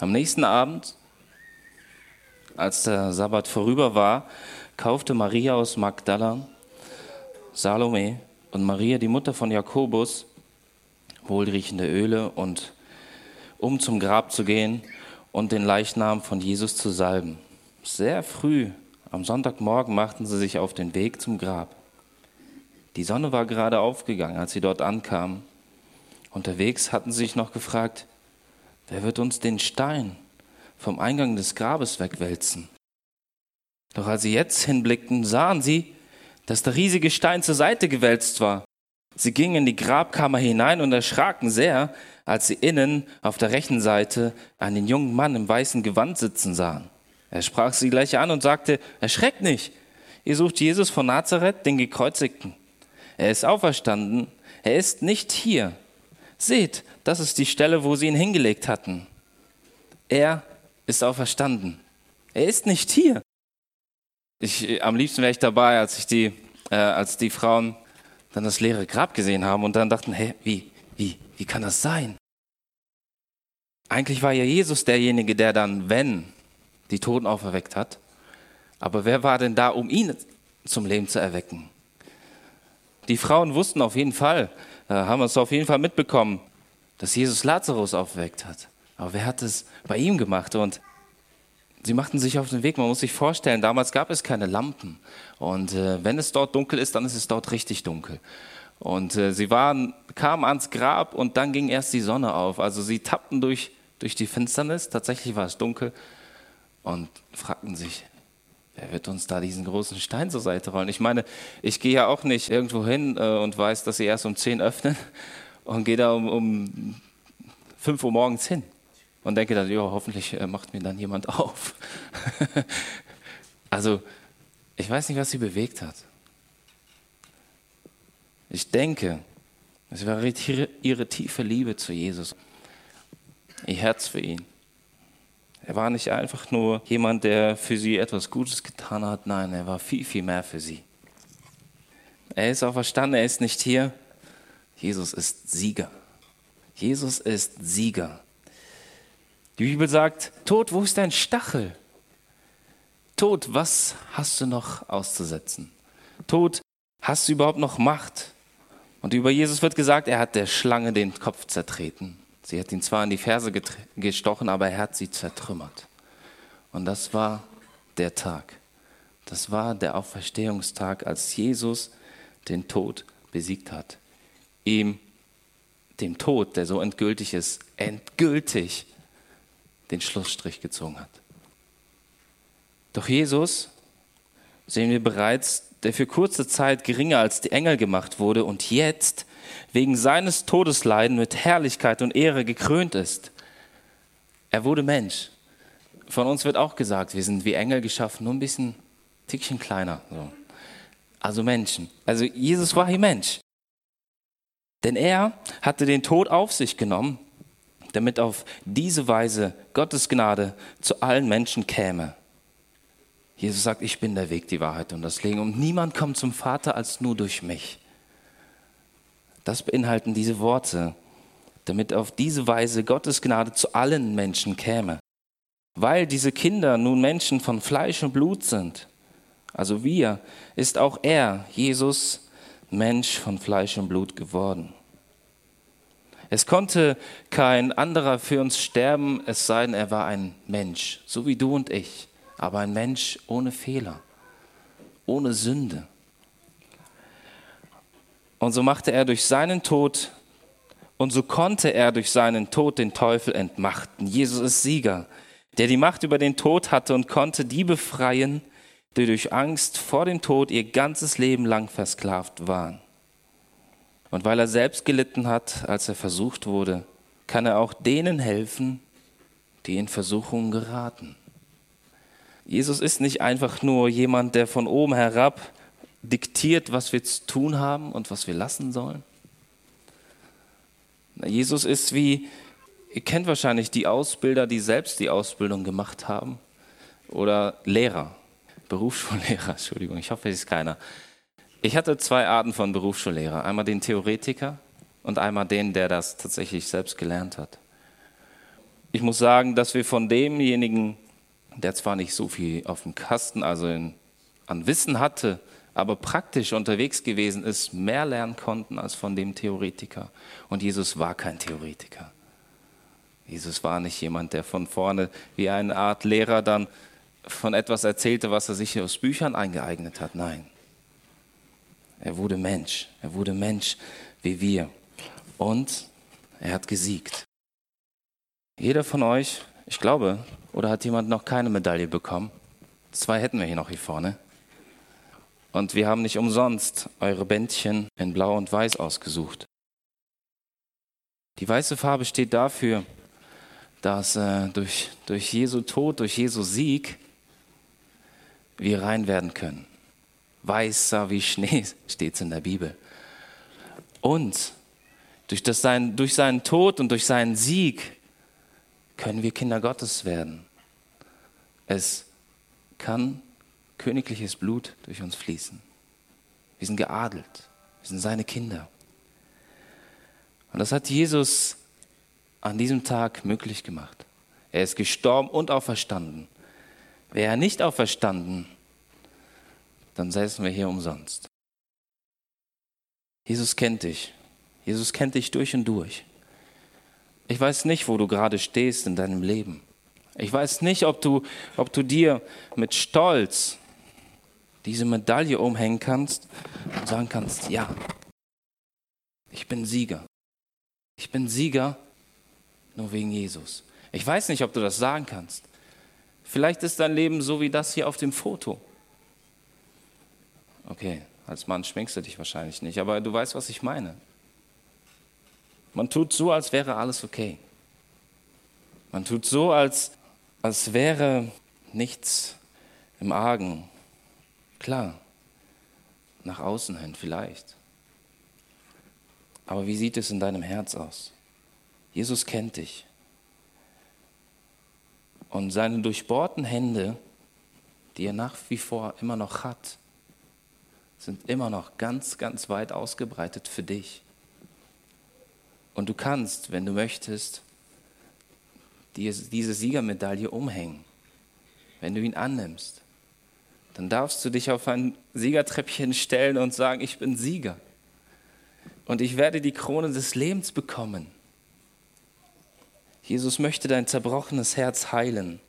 Am nächsten Abend, als der Sabbat vorüber war, kaufte Maria aus Magdala, Salome und Maria, die Mutter von Jakobus, wohlriechende Öle und um zum Grab zu gehen und den Leichnam von Jesus zu salben. Sehr früh am Sonntagmorgen machten sie sich auf den Weg zum Grab. Die Sonne war gerade aufgegangen, als sie dort ankamen. Unterwegs hatten sie sich noch gefragt, wer wird uns den Stein vom Eingang des Grabes wegwälzen? Doch als sie jetzt hinblickten, sahen sie, dass der riesige Stein zur Seite gewälzt war. Sie gingen in die Grabkammer hinein und erschraken sehr, als sie innen auf der rechten Seite einen jungen Mann im weißen Gewand sitzen sahen. Er sprach sie gleich an und sagte, erschreckt nicht, ihr sucht Jesus von Nazareth, den Gekreuzigten. Er ist auferstanden, er ist nicht hier. Seht, das ist die Stelle, wo sie ihn hingelegt hatten. Er ist auferstanden. Er ist nicht hier. Ich, am liebsten wäre ich dabei, als, ich die, äh, als die Frauen dann das leere Grab gesehen haben und dann dachten, hä, wie, wie, wie kann das sein? Eigentlich war ja Jesus derjenige, der dann, wenn, die Toten auferweckt hat. Aber wer war denn da, um ihn zum Leben zu erwecken? Die Frauen wussten auf jeden Fall, äh, haben es auf jeden Fall mitbekommen, dass Jesus Lazarus aufgeweckt hat. Aber wer hat es bei ihm gemacht? Und sie machten sich auf den Weg. Man muss sich vorstellen, damals gab es keine Lampen. Und äh, wenn es dort dunkel ist, dann ist es dort richtig dunkel. Und äh, sie waren, kamen ans Grab und dann ging erst die Sonne auf. Also sie tappten durch, durch die Finsternis. Tatsächlich war es dunkel und fragten sich, wer wird uns da diesen großen Stein zur Seite rollen? Ich meine, ich gehe ja auch nicht irgendwo hin äh, und weiß, dass sie erst um 10 öffnen und gehe da um, um 5 Uhr morgens hin und denke dann, ja, hoffentlich äh, macht mir dann jemand auf. also, ich weiß nicht, was sie bewegt hat. Ich denke, es war ihre tiefe Liebe zu Jesus, ihr Herz für ihn. Er war nicht einfach nur jemand, der für sie etwas Gutes getan hat, nein, er war viel, viel mehr für sie. Er ist auferstanden, er ist nicht hier. Jesus ist Sieger. Jesus ist Sieger. Die Bibel sagt, Tod, wo ist dein Stachel? Tod, was hast du noch auszusetzen? Tod, hast du überhaupt noch Macht? Und über Jesus wird gesagt, er hat der Schlange den Kopf zertreten. Sie hat ihn zwar in die Ferse gestochen, aber er hat sie zertrümmert. Und das war der Tag. Das war der Auferstehungstag, als Jesus den Tod besiegt hat. Ihm, dem Tod, der so endgültig ist, endgültig den Schlussstrich gezogen hat. Doch Jesus, sehen wir bereits, der für kurze Zeit geringer als die Engel gemacht wurde und jetzt wegen seines Todesleiden mit Herrlichkeit und Ehre gekrönt ist. Er wurde Mensch. Von uns wird auch gesagt, wir sind wie Engel geschaffen, nur ein bisschen Tickchen kleiner. So. Also Menschen. Also Jesus war hier Mensch. Denn er hatte den Tod auf sich genommen, damit auf diese Weise Gottes Gnade zu allen Menschen käme. Jesus sagt, ich bin der Weg, die Wahrheit und das Leben. Und niemand kommt zum Vater als nur durch mich. Das beinhalten diese Worte, damit auf diese Weise Gottes Gnade zu allen Menschen käme. Weil diese Kinder nun Menschen von Fleisch und Blut sind, also wir, ist auch er, Jesus, Mensch von Fleisch und Blut geworden. Es konnte kein anderer für uns sterben, es sei denn, er war ein Mensch, so wie du und ich, aber ein Mensch ohne Fehler, ohne Sünde. Und so machte er durch seinen Tod und so konnte er durch seinen Tod den Teufel entmachten. Jesus ist Sieger, der die Macht über den Tod hatte und konnte die befreien, die durch Angst vor dem Tod ihr ganzes Leben lang versklavt waren. Und weil er selbst gelitten hat, als er versucht wurde, kann er auch denen helfen, die in Versuchungen geraten. Jesus ist nicht einfach nur jemand, der von oben herab diktiert, was wir zu tun haben und was wir lassen sollen? Jesus ist wie, ihr kennt wahrscheinlich die Ausbilder, die selbst die Ausbildung gemacht haben. Oder Lehrer, Berufsschullehrer, Entschuldigung, ich hoffe, es ist keiner. Ich hatte zwei Arten von Berufsschullehrer. Einmal den Theoretiker und einmal den, der das tatsächlich selbst gelernt hat. ich muss sagen, dass wir von demjenigen, der zwar nicht so viel auf dem Kasten, also in, an Wissen hatte, aber praktisch unterwegs gewesen ist, mehr lernen konnten als von dem Theoretiker. Und Jesus war kein Theoretiker. Jesus war nicht jemand, der von vorne wie eine Art Lehrer dann von etwas erzählte, was er sich aus Büchern eingeeignet hat. Nein. Er wurde Mensch. Er wurde Mensch wie wir. Und er hat gesiegt. Jeder von euch, ich glaube, oder hat jemand noch keine Medaille bekommen? Zwei hätten wir hier noch hier vorne. Und wir haben nicht umsonst eure Bändchen in Blau und Weiß ausgesucht. Die weiße Farbe steht dafür, dass äh, durch, durch Jesu Tod, durch Jesu Sieg wir rein werden können. Weißer wie Schnee steht es in der Bibel. Und durch, das sein, durch seinen Tod und durch seinen Sieg können wir Kinder Gottes werden. Es kann königliches Blut durch uns fließen. Wir sind geadelt. Wir sind seine Kinder. Und das hat Jesus an diesem Tag möglich gemacht. Er ist gestorben und auferstanden. Wäre er nicht auferstanden, dann säßen wir hier umsonst. Jesus kennt dich. Jesus kennt dich durch und durch. Ich weiß nicht, wo du gerade stehst in deinem Leben. Ich weiß nicht, ob du, ob du dir mit Stolz diese Medaille umhängen kannst und sagen kannst, ja, ich bin Sieger. Ich bin Sieger nur wegen Jesus. Ich weiß nicht, ob du das sagen kannst. Vielleicht ist dein Leben so wie das hier auf dem Foto. Okay, als Mann schminkst du dich wahrscheinlich nicht, aber du weißt, was ich meine. Man tut so, als wäre alles okay. Man tut so, als, als wäre nichts im Argen, Klar, nach außen hin vielleicht. Aber wie sieht es in deinem Herz aus? Jesus kennt dich. Und seine durchbohrten Hände, die er nach wie vor immer noch hat, sind immer noch ganz, ganz weit ausgebreitet für dich. Und du kannst, wenn du möchtest, diese Siegermedaille umhängen, wenn du ihn annimmst dann darfst du dich auf ein Siegertreppchen stellen und sagen, ich bin Sieger. Und ich werde die Krone des Lebens bekommen. Jesus möchte dein zerbrochenes Herz heilen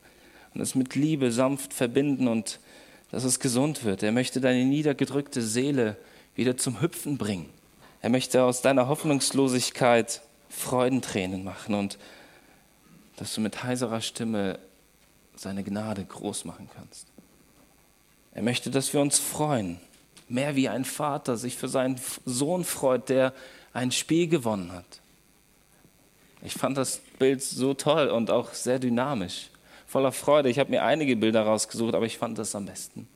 und es mit Liebe sanft verbinden und dass es gesund wird. Er möchte deine niedergedrückte Seele wieder zum Hüpfen bringen. Er möchte aus deiner Hoffnungslosigkeit Freudentränen machen und dass du mit heiserer Stimme seine Gnade groß machen kannst. Er möchte, dass wir uns freuen. Mehr wie ein Vater sich für seinen Sohn freut, der ein Spiel gewonnen hat. Ich fand das Bild so toll und auch sehr dynamisch, voller Freude. Ich habe mir einige Bilder rausgesucht, aber ich fand das am besten.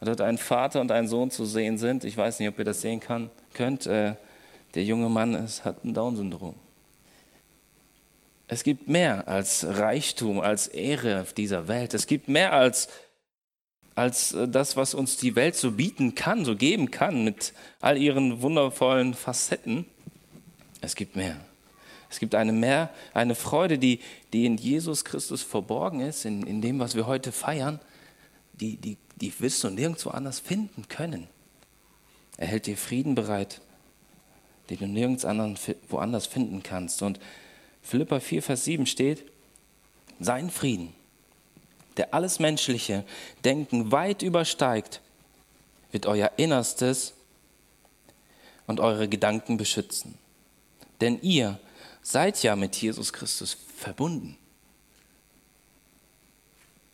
Dort ein Vater und ein Sohn zu sehen sind. Ich weiß nicht, ob ihr das sehen kann, könnt. Äh, der junge Mann ist, hat ein Down-Syndrom. Es gibt mehr als Reichtum, als Ehre auf dieser Welt. Es gibt mehr als als äh, das, was uns die Welt so bieten kann, so geben kann, mit all ihren wundervollen Facetten. Es gibt mehr. Es gibt eine mehr, eine Freude, die, die in Jesus Christus verborgen ist, in, in dem, was wir heute feiern, die, die, die wirst du nirgendwo anders finden können. Er hält dir Frieden bereit, den du nirgends anderen, woanders finden kannst. Und Philippa 4, Vers 7 steht, sein Frieden, der alles menschliche Denken weit übersteigt, wird euer Innerstes und eure Gedanken beschützen. Denn ihr seid ja mit Jesus Christus verbunden.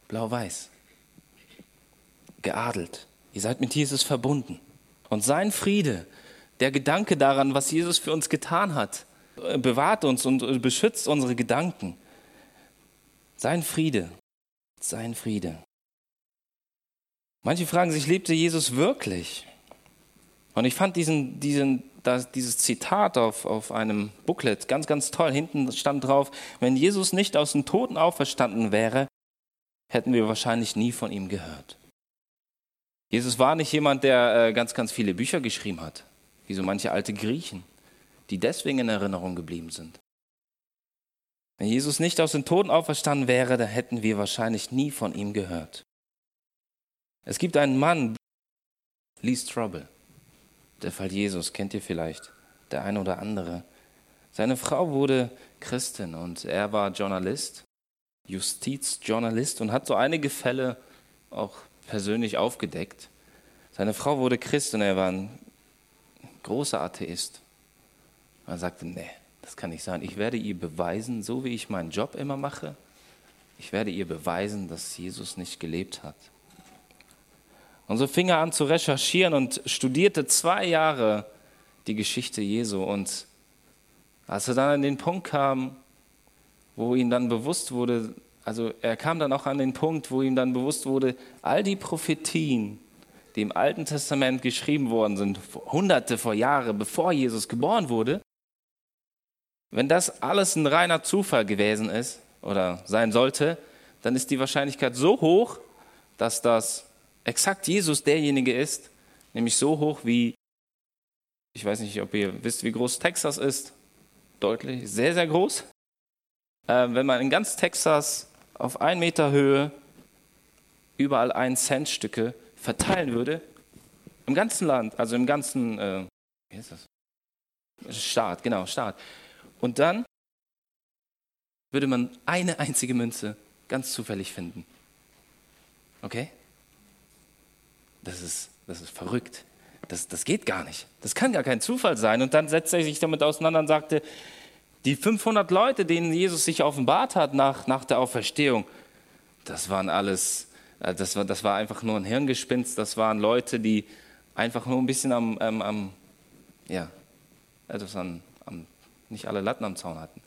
Blau-Weiß. Geadelt. Ihr seid mit Jesus verbunden. Und sein Friede, der Gedanke daran, was Jesus für uns getan hat, bewahrt uns und beschützt unsere Gedanken. Sein Friede sein Friede. Manche fragen sich, lebte Jesus wirklich? Und ich fand diesen, diesen, das, dieses Zitat auf, auf einem Booklet ganz, ganz toll. Hinten stand drauf, wenn Jesus nicht aus den Toten auferstanden wäre, hätten wir wahrscheinlich nie von ihm gehört. Jesus war nicht jemand, der äh, ganz, ganz viele Bücher geschrieben hat, wie so manche alte Griechen, die deswegen in Erinnerung geblieben sind. Wenn Jesus nicht aus den Toten auferstanden wäre, dann hätten wir wahrscheinlich nie von ihm gehört. Es gibt einen Mann, Lee Strobel, der Fall Jesus, kennt ihr vielleicht, der eine oder andere. Seine Frau wurde Christin und er war Journalist, Justizjournalist und hat so einige Fälle auch persönlich aufgedeckt. Seine Frau wurde Christ und er war ein großer Atheist. Er sagte, nee, das kann nicht sein. Ich werde ihr beweisen, so wie ich meinen Job immer mache, ich werde ihr beweisen, dass Jesus nicht gelebt hat. Und so fing er an zu recherchieren und studierte zwei Jahre die Geschichte Jesu. Und als er dann an den Punkt kam, wo ihm dann bewusst wurde, also er kam dann auch an den Punkt, wo ihm dann bewusst wurde, all die Prophetien, die im Alten Testament geschrieben worden sind, hunderte vor Jahren, bevor Jesus geboren wurde, wenn das alles ein reiner Zufall gewesen ist oder sein sollte, dann ist die Wahrscheinlichkeit so hoch, dass das exakt Jesus derjenige ist, nämlich so hoch wie, ich weiß nicht, ob ihr wisst, wie groß Texas ist, deutlich, sehr, sehr groß. Äh, wenn man in ganz Texas auf ein Meter Höhe überall ein Cent Stücke verteilen würde, im ganzen Land, also im ganzen, äh, wie ist das? Staat, genau, Staat. Und dann würde man eine einzige Münze ganz zufällig finden. Okay? Das ist, das ist verrückt. Das, das geht gar nicht. Das kann gar kein Zufall sein. Und dann setzte er sich damit auseinander und sagte, die 500 Leute, denen Jesus sich offenbart hat nach, nach der Auferstehung, das waren alles, äh, das war, das war einfach nur ein Hirngespinst. Das waren Leute, die einfach nur ein bisschen am, am, am ja, etwas an, am, nicht alle Latten am Zaun hatten.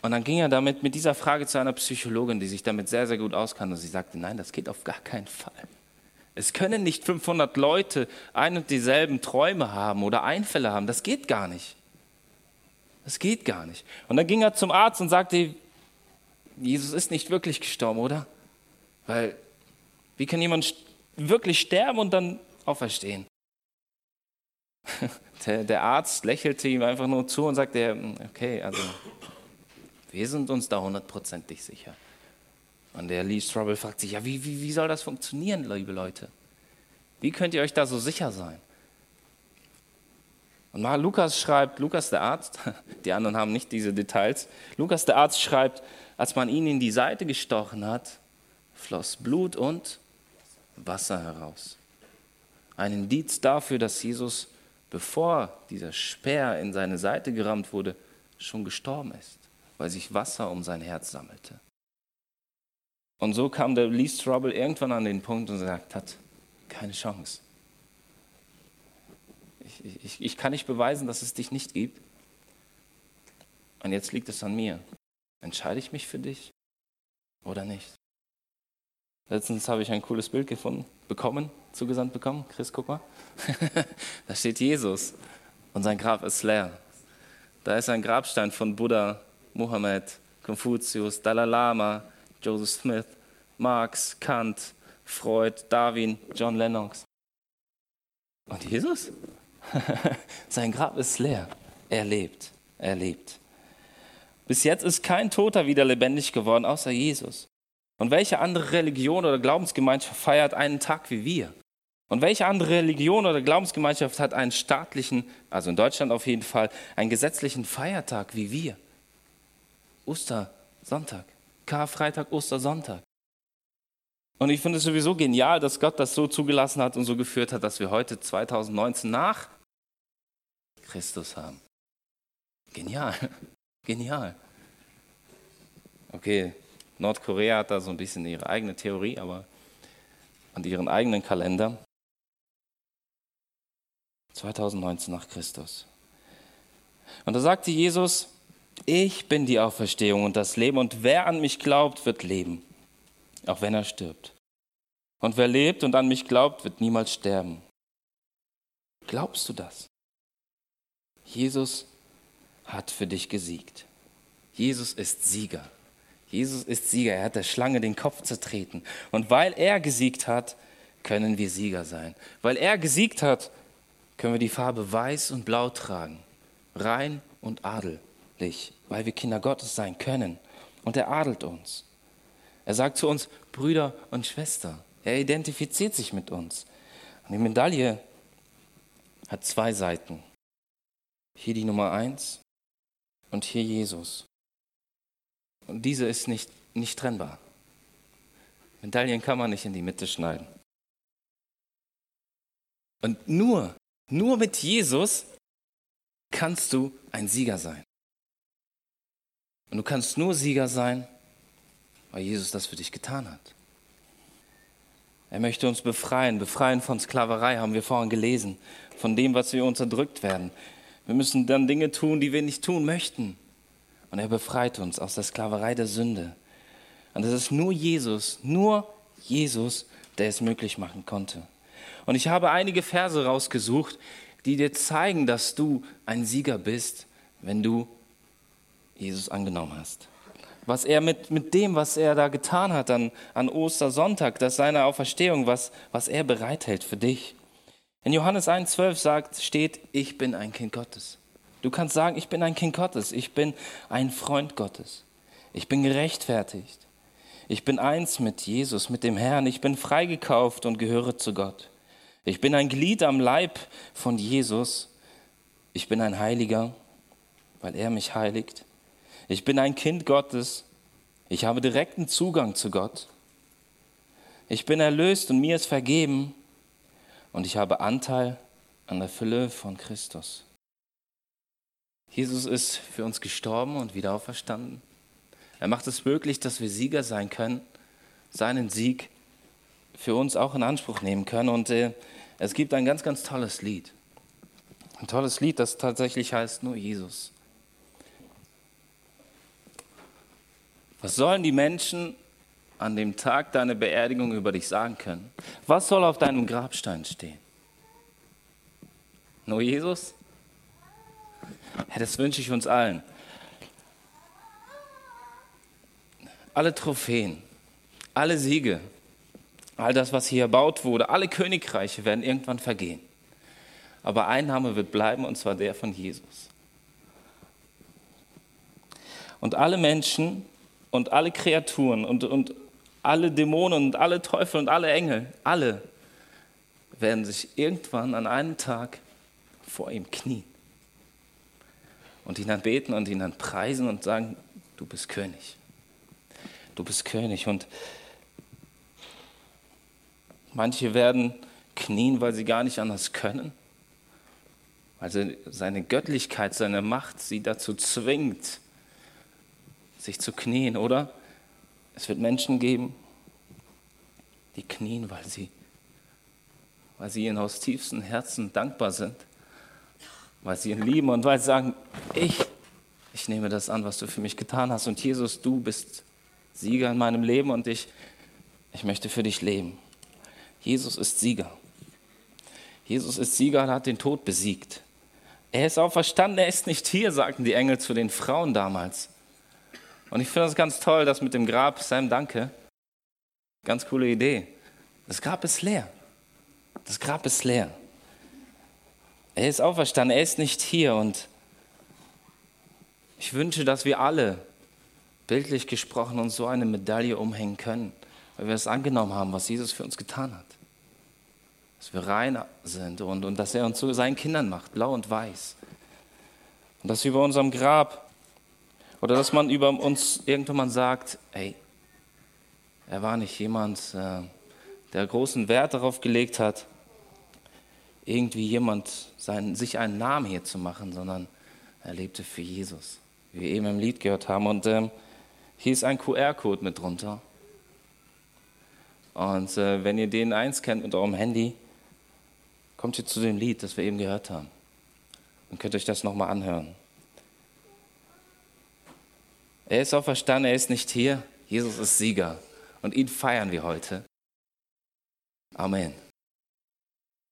Und dann ging er damit mit dieser Frage zu einer Psychologin, die sich damit sehr, sehr gut auskannte. Und sie sagte, nein, das geht auf gar keinen Fall. Es können nicht 500 Leute ein und dieselben Träume haben oder Einfälle haben. Das geht gar nicht. Das geht gar nicht. Und dann ging er zum Arzt und sagte, Jesus ist nicht wirklich gestorben, oder? Weil, wie kann jemand wirklich sterben und dann auferstehen? Der, Arzt lächelte ihm einfach nur zu und sagte, okay, also wir sind uns da hundertprozentig sicher. Und der Lee Strobel fragt sich, ja, wie, wie, wie soll das funktionieren, liebe Leute? Wie könnt ihr euch da so sicher sein? Und mal Lukas schreibt, Lukas der Arzt, die anderen haben nicht diese Details, Lukas der Arzt schreibt, als man ihn in die Seite gestochen hat, floss Blut und Wasser heraus. Ein Indiz dafür, dass Jesus, bevor dieser Speer in seine Seite gerammt wurde, schon gestorben ist, weil sich Wasser um sein Herz sammelte. Und so kam der Lee Strobel irgendwann an den Punkt und gesagt hat, keine Chance. Ich, ich, ich kann nicht beweisen, dass es dich nicht gibt. Und jetzt liegt es an mir. Entscheide ich mich für dich oder nicht? Letztens habe ich ein cooles Bild gefunden, bekommen, zugesandt bekommen. Chris, guck mal. da steht Jesus und sein Grab ist leer. Da ist ein Grabstein von Buddha, Mohammed, Konfuzius, Dalai Lama, Joseph Smith, Marx, Kant, Freud, Darwin, John Lennox. Und Jesus? Sein Grab ist leer. Er lebt. Er lebt. Bis jetzt ist kein Toter wieder lebendig geworden, außer Jesus. Und welche andere Religion oder Glaubensgemeinschaft feiert einen Tag wie wir? Und welche andere Religion oder Glaubensgemeinschaft hat einen staatlichen, also in Deutschland auf jeden Fall, einen gesetzlichen Feiertag wie wir? Ostersonntag, Karfreitag, Ostersonntag. Und ich finde es sowieso genial, dass Gott das so zugelassen hat und so geführt hat, dass wir heute 2019 nach Christus haben. Genial, genial. Okay, Nordkorea hat da so ein bisschen ihre eigene Theorie, aber an ihren eigenen Kalender. 2019 nach Christus. Und da sagte Jesus, ich bin die Auferstehung und das Leben und wer an mich glaubt, wird leben auch wenn er stirbt. Und wer lebt und an mich glaubt, wird niemals sterben. Glaubst du das? Jesus hat für dich gesiegt. Jesus ist Sieger. Jesus ist Sieger. Er hat der Schlange den Kopf zertreten. Und weil er gesiegt hat, können wir Sieger sein. Weil er gesiegt hat, können wir die Farbe weiß und blau tragen. Rein und adelig. weil wir Kinder Gottes sein können. Und er adelt uns. Er sagt zu uns Brüder und Schwester. Er identifiziert sich mit uns. Und die Medaille hat zwei Seiten. Hier die Nummer eins und hier Jesus. Und diese ist nicht, nicht trennbar. Medaillen kann man nicht in die Mitte schneiden. Und nur, nur mit Jesus kannst du ein Sieger sein. Und du kannst nur Sieger sein, weil Jesus das für dich getan hat. Er möchte uns befreien, befreien von Sklaverei, haben wir vorhin gelesen, von dem, was wir unterdrückt werden. Wir müssen dann Dinge tun, die wir nicht tun möchten. Und er befreit uns aus der Sklaverei der Sünde. Und es ist nur Jesus, nur Jesus, der es möglich machen konnte. Und ich habe einige Verse rausgesucht, die dir zeigen, dass du ein Sieger bist, wenn du Jesus angenommen hast. Was er mit, mit dem, was er da getan hat an, an Ostersonntag, dass seine Auferstehung, was, was er bereithält für dich. In Johannes 1,12 sagt, steht, ich bin ein Kind Gottes. Du kannst sagen, ich bin ein Kind Gottes, ich bin ein Freund Gottes. Ich bin gerechtfertigt. Ich bin eins mit Jesus, mit dem Herrn. Ich bin freigekauft und gehöre zu Gott. Ich bin ein Glied am Leib von Jesus. Ich bin ein Heiliger, weil er mich heiligt. Ich bin ein Kind Gottes. Ich habe direkten Zugang zu Gott. Ich bin erlöst und mir ist vergeben. Und ich habe Anteil an der Fülle von Christus. Jesus ist für uns gestorben und wieder auferstanden. Er macht es möglich, dass wir Sieger sein können, seinen Sieg für uns auch in Anspruch nehmen können. Und äh, es gibt ein ganz, ganz tolles Lied. Ein tolles Lied, das tatsächlich heißt nur Jesus. Was sollen die Menschen an dem Tag deiner Beerdigung über dich sagen können? Was soll auf deinem Grabstein stehen? Nur Jesus? Ja, das wünsche ich uns allen. Alle Trophäen, alle Siege, all das, was hier erbaut wurde, alle Königreiche werden irgendwann vergehen. Aber ein Name wird bleiben, und zwar der von Jesus. Und alle Menschen und alle Kreaturen und, und alle Dämonen und alle Teufel und alle Engel, alle werden sich irgendwann an einem Tag vor ihm knien und ihn dann beten und ihn dann preisen und sagen, du bist König. Du bist König. Und manche werden knien, weil sie gar nicht anders können. Weil seine Göttlichkeit, seine Macht sie dazu zwingt, sich zu knien, oder? Es wird Menschen geben, die knien, weil sie, weil sie ihnen aus tiefstem Herzen dankbar sind weil sie ihn lieben und weil sie sagen, ich, ich nehme das an, was du für mich getan hast. Und Jesus, du bist Sieger in meinem Leben und ich, ich möchte für dich leben. Jesus ist Sieger. Jesus ist Sieger und hat den Tod besiegt. Er ist auferstanden, er ist nicht hier, sagten die Engel zu den Frauen damals. Und ich finde das ganz toll, das mit dem Grab, Sam, danke. Ganz coole Idee. Das Grab ist leer. Das Grab ist leer. Er ist auferstanden, er ist nicht hier und ich wünsche, dass wir alle, bildlich gesprochen, uns so eine Medaille umhängen können, weil wir es angenommen haben, was Jesus für uns getan hat. Dass wir rein sind und, und dass er uns zu seinen Kindern macht, blau und weiß. Und dass über unserem Grab oder dass man über uns irgendwann sagt, ey, er war nicht jemand, äh, der großen Wert darauf gelegt hat, irgendwie jemand sein, sich einen Namen hier zu machen, sondern er lebte für Jesus, wie wir eben im Lied gehört haben. Und ähm, hier ist ein QR-Code mit drunter. Und äh, wenn ihr den eins kennt mit eurem Handy, kommt ihr zu dem Lied, das wir eben gehört haben. Und könnt euch das nochmal anhören. Er ist auferstanden, er ist nicht hier. Jesus ist Sieger. Und ihn feiern wir heute. Amen.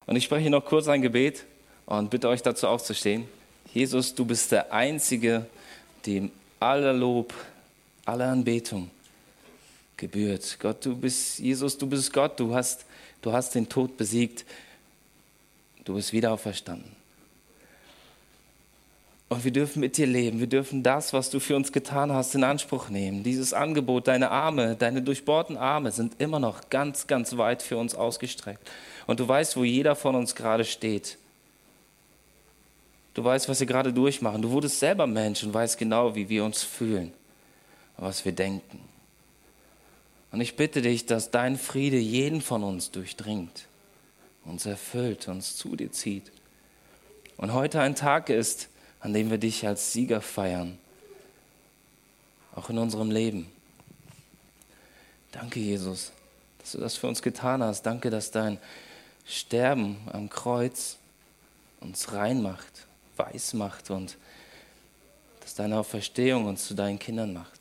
Und ich spreche noch kurz ein Gebet und bitte euch dazu aufzustehen. Jesus, du bist der Einzige, dem aller Lob, aller Anbetung gebührt. Gott, du bist, Jesus, du bist Gott, du hast, du hast den Tod besiegt, du bist wieder auferstanden. Und wir dürfen mit dir leben. Wir dürfen das, was du für uns getan hast, in Anspruch nehmen. Dieses Angebot, deine Arme, deine durchbohrten Arme sind immer noch ganz, ganz weit für uns ausgestreckt. Und du weißt, wo jeder von uns gerade steht. Du weißt, was wir gerade durchmachen. Du wurdest selber Mensch und weißt genau, wie wir uns fühlen und was wir denken. Und ich bitte dich, dass dein Friede jeden von uns durchdringt, uns erfüllt, uns zu dir zieht. Und heute ein Tag ist, an dem wir dich als Sieger feiern, auch in unserem Leben. Danke, Jesus, dass du das für uns getan hast. Danke, dass dein Sterben am Kreuz uns rein macht, weiß macht und dass deine Auferstehung uns zu deinen Kindern macht.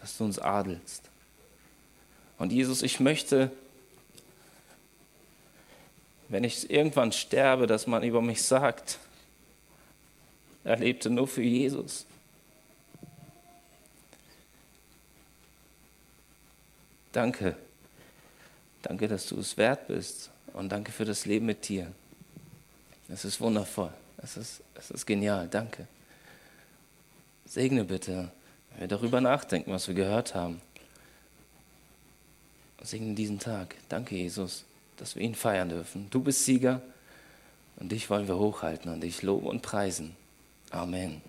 Dass du uns adelst. Und Jesus, ich möchte wenn ich irgendwann sterbe, dass man über mich sagt, er lebte nur für Jesus. Danke. Danke, dass du es wert bist. Und danke für das Leben mit dir. Es ist wundervoll. Es ist, es ist genial. Danke. Segne bitte, wenn wir darüber nachdenken, was wir gehört haben. Segne diesen Tag. Danke, Jesus dass wir ihn feiern dürfen. Du bist Sieger und dich wollen wir hochhalten und dich loben und preisen. Amen.